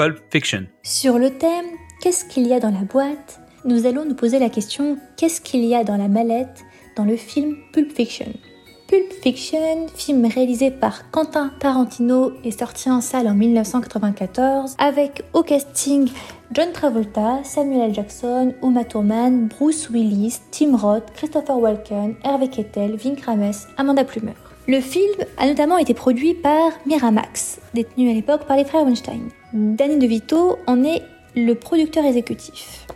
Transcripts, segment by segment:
Pulp Fiction. Sur le thème Qu'est-ce qu'il y a dans la boîte? nous allons nous poser la question Qu'est-ce qu'il y a dans la mallette? dans le film Pulp Fiction Pulp Fiction, film réalisé par Quentin Tarantino et sorti en salle en 1994 avec au casting John Travolta, Samuel L. Jackson, Uma Thurman, Bruce Willis, Tim Roth, Christopher Walken, Hervé Kettel, Vin Rames, Amanda Plumer. Le film a notamment été produit par Miramax, détenu à l'époque par les frères Weinstein. Danny DeVito en est le producteur exécutif.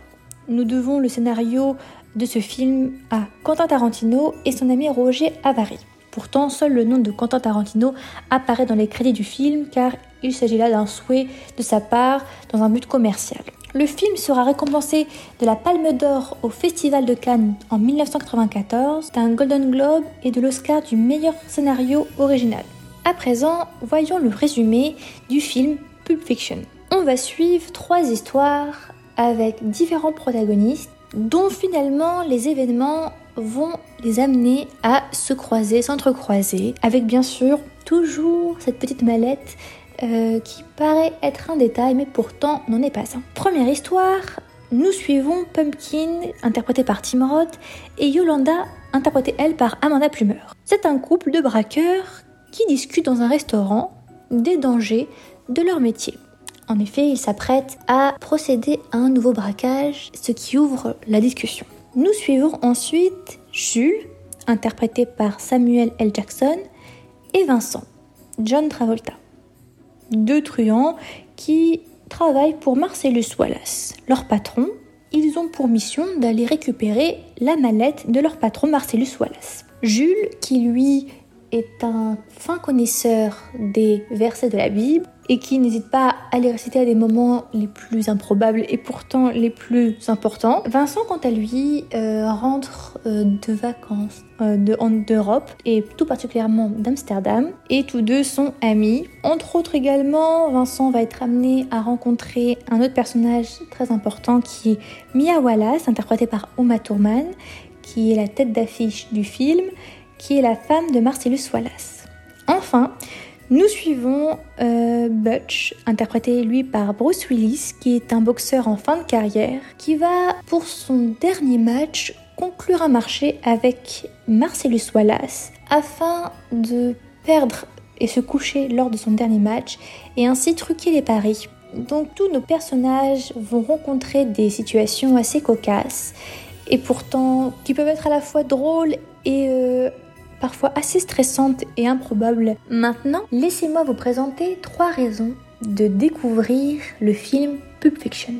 Nous devons le scénario de ce film à Quentin Tarantino et son ami Roger Avary. Pourtant, seul le nom de Quentin Tarantino apparaît dans les crédits du film car il s'agit là d'un souhait de sa part dans un but commercial. Le film sera récompensé de la Palme d'Or au Festival de Cannes en 1994, d'un Golden Globe et de l'Oscar du meilleur scénario original. À présent, voyons le résumé du film Pulp Fiction. On va suivre trois histoires avec différents protagonistes dont finalement les événements vont les amener à se croiser, s'entrecroiser, avec bien sûr toujours cette petite mallette euh, qui paraît être un détail, mais pourtant n'en est pas un. Première histoire, nous suivons Pumpkin, interprété par Tim Roth, et Yolanda, interprétée elle par Amanda Plumer. C'est un couple de braqueurs qui discutent dans un restaurant des dangers de leur métier. En effet, ils s'apprêtent à procéder à un nouveau braquage, ce qui ouvre la discussion. Nous suivons ensuite Jules, interprété par Samuel L. Jackson, et Vincent, John Travolta. Deux truands qui travaillent pour Marcellus Wallace, leur patron. Ils ont pour mission d'aller récupérer la mallette de leur patron Marcellus Wallace. Jules, qui lui est un fin connaisseur des versets de la Bible, et qui n'hésite pas à les réciter à des moments les plus improbables et pourtant les plus importants. Vincent, quant à lui, euh, rentre euh, de vacances euh, d'Europe et tout particulièrement d'Amsterdam et tous deux sont amis. Entre autres également, Vincent va être amené à rencontrer un autre personnage très important qui est Mia Wallace, interprétée par Uma Thurman, qui est la tête d'affiche du film, qui est la femme de Marcellus Wallace. Enfin, nous suivons euh, Butch, interprété lui par Bruce Willis, qui est un boxeur en fin de carrière, qui va pour son dernier match conclure un marché avec Marcellus Wallace afin de perdre et se coucher lors de son dernier match et ainsi truquer les paris. Donc tous nos personnages vont rencontrer des situations assez cocasses et pourtant qui peuvent être à la fois drôles et euh, parfois assez stressante et improbable. Maintenant, laissez-moi vous présenter trois raisons de découvrir le film Pulp Fiction.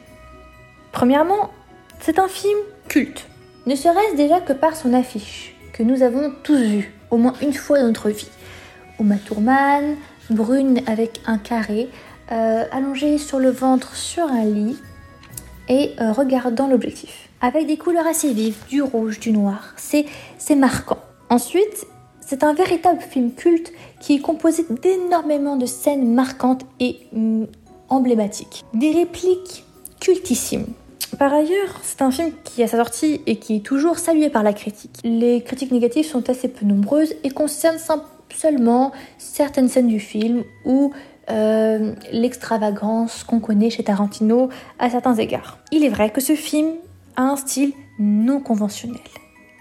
Premièrement, c'est un film culte. Ne serait-ce déjà que par son affiche, que nous avons tous vu, au moins une fois dans notre vie. Uma Thurman, brune avec un carré, euh, allongée sur le ventre sur un lit et euh, regardant l'objectif. Avec des couleurs assez vives, du rouge, du noir. C'est marquant. Ensuite, c'est un véritable film culte qui est composé d'énormément de scènes marquantes et mm, emblématiques. Des répliques cultissimes. Par ailleurs, c'est un film qui a sa sortie et qui est toujours salué par la critique. Les critiques négatives sont assez peu nombreuses et concernent seulement certaines scènes du film ou euh, l'extravagance qu'on connaît chez Tarantino à certains égards. Il est vrai que ce film a un style non conventionnel.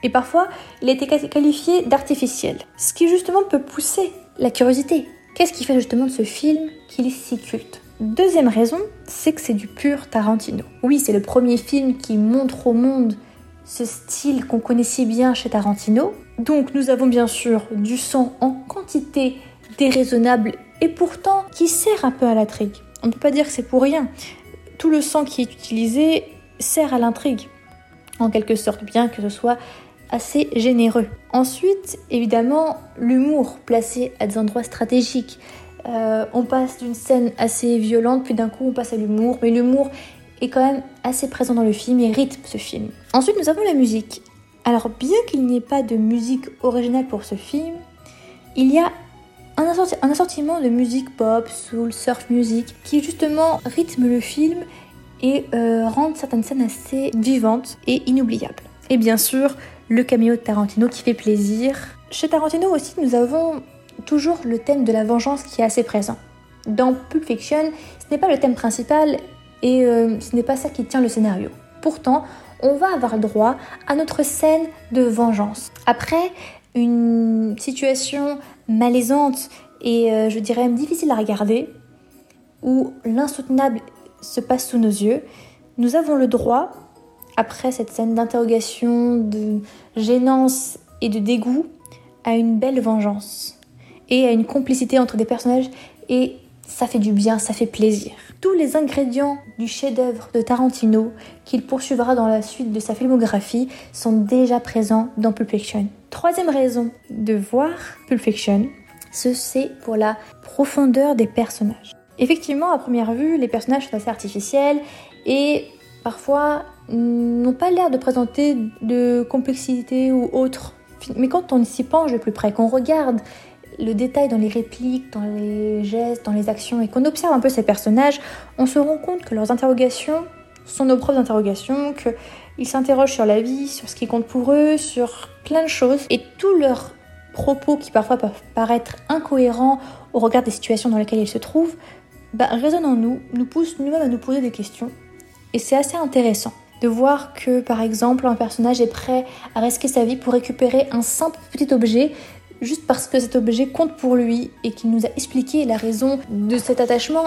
Et parfois, il a été qualifié d'artificiel. Ce qui justement peut pousser la curiosité. Qu'est-ce qui fait justement de ce film qu'il est si culte? Deuxième raison, c'est que c'est du pur Tarantino. Oui, c'est le premier film qui montre au monde ce style qu'on connaissait bien chez Tarantino. Donc nous avons bien sûr du sang en quantité déraisonnable et pourtant qui sert un peu à l'intrigue. On ne peut pas dire que c'est pour rien. Tout le sang qui est utilisé sert à l'intrigue, en quelque sorte, bien que ce soit assez généreux. Ensuite, évidemment, l'humour placé à des endroits stratégiques Euh, on passe d'une scène assez violente, puis d'un coup on passe à l'humour, mais l'humour est quand même assez présent dans le film et rythme ce film. Ensuite nous avons la musique. Alors bien qu'il n'y ait pas de musique originale pour ce film, il y a un, assortiment de musique pop, soul, surf music qui justement rythme le film et euh, rend certaines scènes assez vivantes et inoubliables. Et bien sûr, le caméo de Tarantino qui fait plaisir. Chez Tarantino aussi, nous avons toujours le thème de la vengeance qui est assez présent. Dans Pulp Fiction, ce n'est pas le thème principal et euh, ce n'est pas ça qui tient le scénario. Pourtant, on va avoir le droit à notre scène de vengeance. Après une situation malaisante et euh, je dirais même difficile à regarder, où l'insoutenable se passe sous nos yeux, nous avons le droit, après cette scène d'interrogation, de gênance et de dégoût, à une belle vengeance et à une complicité entre des personnages et ça fait du bien, ça fait plaisir. Tous les ingrédients du chef-d'œuvre de Tarantino qu'il poursuivra dans la suite de sa filmographie sont déjà présents dans Pulp Fiction. Troisième raison de voir Pulp Fiction, c'est pour la profondeur des personnages. Effectivement, à première vue, les personnages sont assez artificiels et parfois n'ont pas l'air de présenter de complexité ou autre. Mais quand on s'y penche de plus près, qu'on regarde le détail dans les répliques, dans les gestes, dans les actions, et qu'on observe un peu ces personnages, on se rend compte que leurs interrogations sont nos propres interrogations, qu'ils s'interrogent sur la vie, sur ce qui compte pour eux, sur plein de choses, et tous leurs propos qui parfois peuvent paraître incohérents au regard des situations dans lesquelles ils se trouvent, bah, résonnent en nous, nous poussent nous-mêmes à nous poser des questions. Et c'est assez intéressant de voir que, par exemple, un personnage est prêt à risquer sa vie pour récupérer un simple petit objet juste parce que cet objet compte pour lui et qu'il nous a expliqué la raison de cet attachement.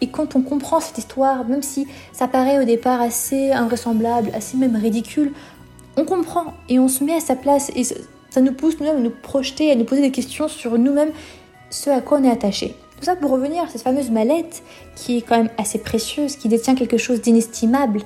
Et quand on comprend cette histoire, même si ça paraît au départ assez invraisemblable, assez même ridicule, on comprend et on se met à sa place et ça nous pousse nous-mêmes à nous projeter, à nous poser des questions sur nous-mêmes, ce à quoi on est attaché. Tout ça pour revenir à cette fameuse mallette qui est quand même assez précieuse, qui détient quelque chose d'inestimable,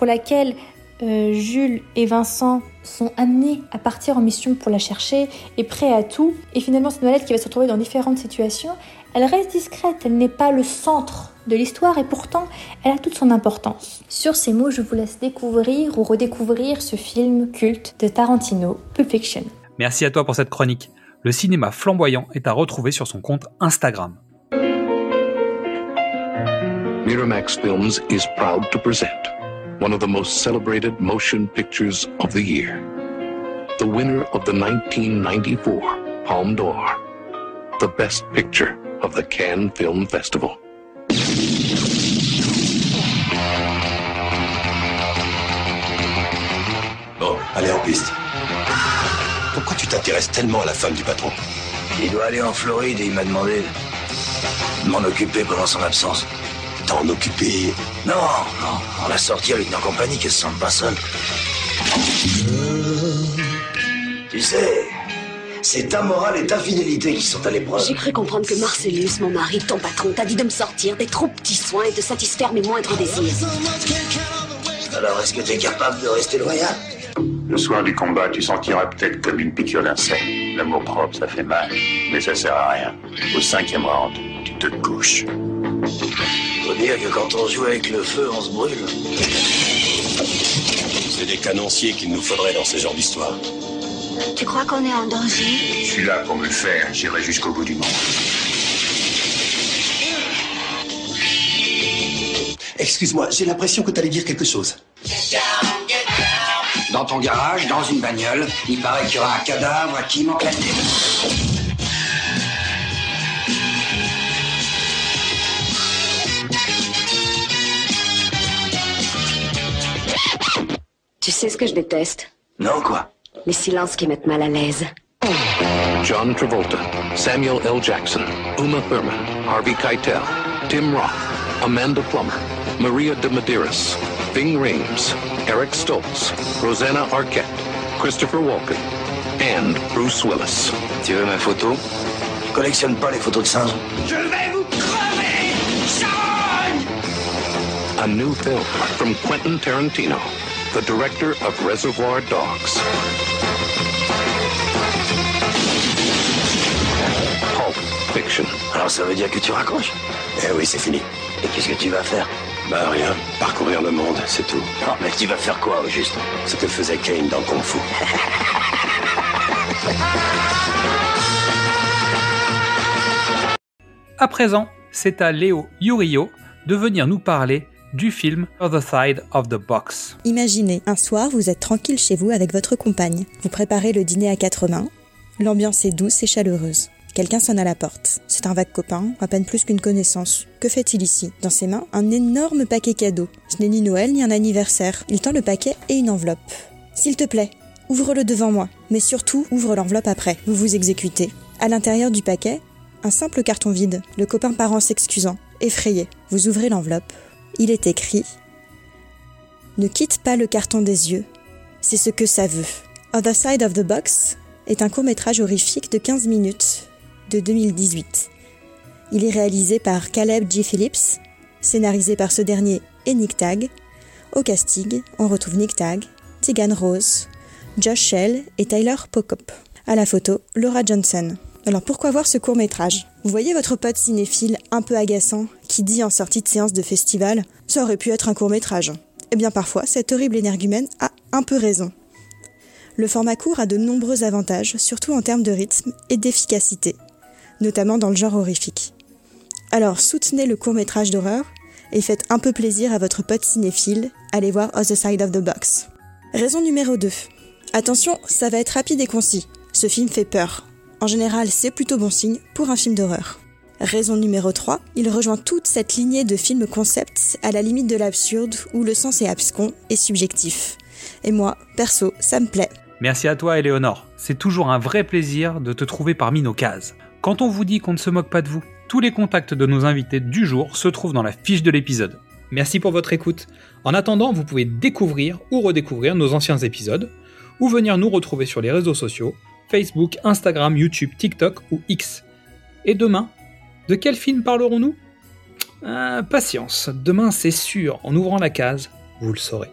pour laquelle euh, Jules et Vincent sont amenés à partir en mission pour la chercher et prêts à tout. Et finalement, cette mallette qui va se retrouver dans différentes situations, elle reste discrète, elle n'est pas le centre de l'histoire et pourtant, elle a toute son importance. Sur ces mots, je vous laisse découvrir ou redécouvrir ce film culte de Tarantino, Pulp Fiction. Merci à toi pour cette chronique. Le cinéma flamboyant est à retrouver sur son compte Instagram. Miramax Films is proud to present one of the most celebrated motion pictures of the year. The winner of the 1994 Palme d'Or. The best picture of the Cannes Film Festival. Bon, allez en piste. Pourquoi tu t'intéresses tellement à la femme du patron Il doit aller en Floride et il m'a demandé de m'en occuper pendant son absence. T'en occuper Non, non, on l'a sorti avec nos compagnies qu'elle se sente pas seule. Tu sais, c'est ta morale et ta fidélité qui sont à l'épreuve. J'ai cru comprendre que Marcellus, mon mari, ton patron, t'a dit de me sortir des trop petits soins et de satisfaire mes moindres désirs. Alors est-ce que t'es capable de rester loyal Le soir du combat, tu sentiras peut-être comme une piqûre d'insecte. L'amour propre, ça fait mal, mais ça sert à rien. Au cinquième round, tu te couches. Dire que quand on joue avec le feu, on se brûle. C'est des canonciers qu'il nous faudrait dans ce genre d'histoire. Tu crois qu'on est en danger? Je suis là pour me le faire, j'irai jusqu'au bout du monde. Excuse-moi, j'ai l'impression que t'allais dire quelque chose. Dans ton garage, dans une bagnole, il paraît qu'il y aura un cadavre à qui manque la tête. Tu sais ce que je déteste? Non, quoi? Les silences qui mettent mal à l'aise. John Travolta, Samuel L. Jackson, Uma Thurman, Harvey Keitel, Tim Roth, Amanda Plummer, Maria de Medeiros, Bing Rames, Eric Stoltz, Rosanna Arquette, Christopher Walken, and Bruce Willis. Tu veux ma photo? Je collectionne pas les photos de singes. Je vais vous crever Sharon A new film from Quentin Tarantino, the director of Reservoir Dogs. Pulp Fiction. Alors ça veut dire que tu raccroches Eh oui, c'est fini. Et qu'est-ce que tu vas faire Bah rien, parcourir le monde, c'est tout. Oh, mais tu vas faire quoi au juste Ce que faisait Kane dans Kung Fu. À présent, c'est à Léo Yurio de venir nous parler du film Other Side of the Box. Imaginez, un soir, vous êtes tranquille chez vous avec votre compagne. Vous préparez le dîner à quatre mains. L'ambiance est douce et chaleureuse. Quelqu'un sonne à la porte. C'est un vague copain, à peine plus qu'une connaissance. Que fait-il ici? Dans ses mains, un énorme paquet cadeau. Ce n'est ni Noël ni un anniversaire. Il tend le paquet et une enveloppe. S'il te plaît, ouvre-le devant moi. Mais surtout, ouvre l'enveloppe après. Vous vous exécutez. À l'intérieur du paquet, un simple carton vide. Le copain part en s'excusant. Effrayé. Vous ouvrez l'enveloppe. Il est écrit Ne quitte pas le carton des yeux. C'est ce que ça veut. Other Side of the Box est un court-métrage horrifique de 15 minutes de 2018. Il est réalisé par Caleb G. Phillips, scénarisé par ce dernier et Nick Tag. Au casting, on retrouve Nick Tag, Tegan Rose, Josh Shell et Tyler Pocop. À la photo, Laura Johnson. Alors pourquoi voir ce court métrage Vous voyez votre pote cinéphile un peu agaçant? Dit en sortie de séance de festival Ça aurait pu être un court métrage. Eh bien parfois, cet horrible énergumène a un peu raison. Le format court a de nombreux avantages, surtout en termes de rythme et d'efficacité, notamment dans le genre horrifique. Alors soutenez le court métrage d'horreur et faites un peu plaisir à votre pote cinéphile, allez voir Other Side of the Box. Raison numéro 2. Attention, ça va être rapide et concis. Ce film fait peur. En général, c'est plutôt bon signe pour un film d'horreur. Raison numéro 3, il rejoint toute cette lignée de films concepts à la limite de l'absurde où le sens est abscon et subjectif. Et moi, perso, ça me plaît. Merci à toi, Éléonore. C'est toujours un vrai plaisir de te trouver parmi nos cases. Quand on vous dit qu'on ne se moque pas de vous, tous les contacts de nos invités du jour se trouvent dans la fiche de l'épisode. Merci pour votre écoute. En attendant, vous pouvez découvrir ou redécouvrir nos anciens épisodes, ou venir nous retrouver sur les réseaux sociaux, Facebook, Instagram, YouTube, TikTok ou X. Et demain, de quel film parlerons-nous? Ah, Patience, demain c'est sûr, en ouvrant la case, vous le saurez.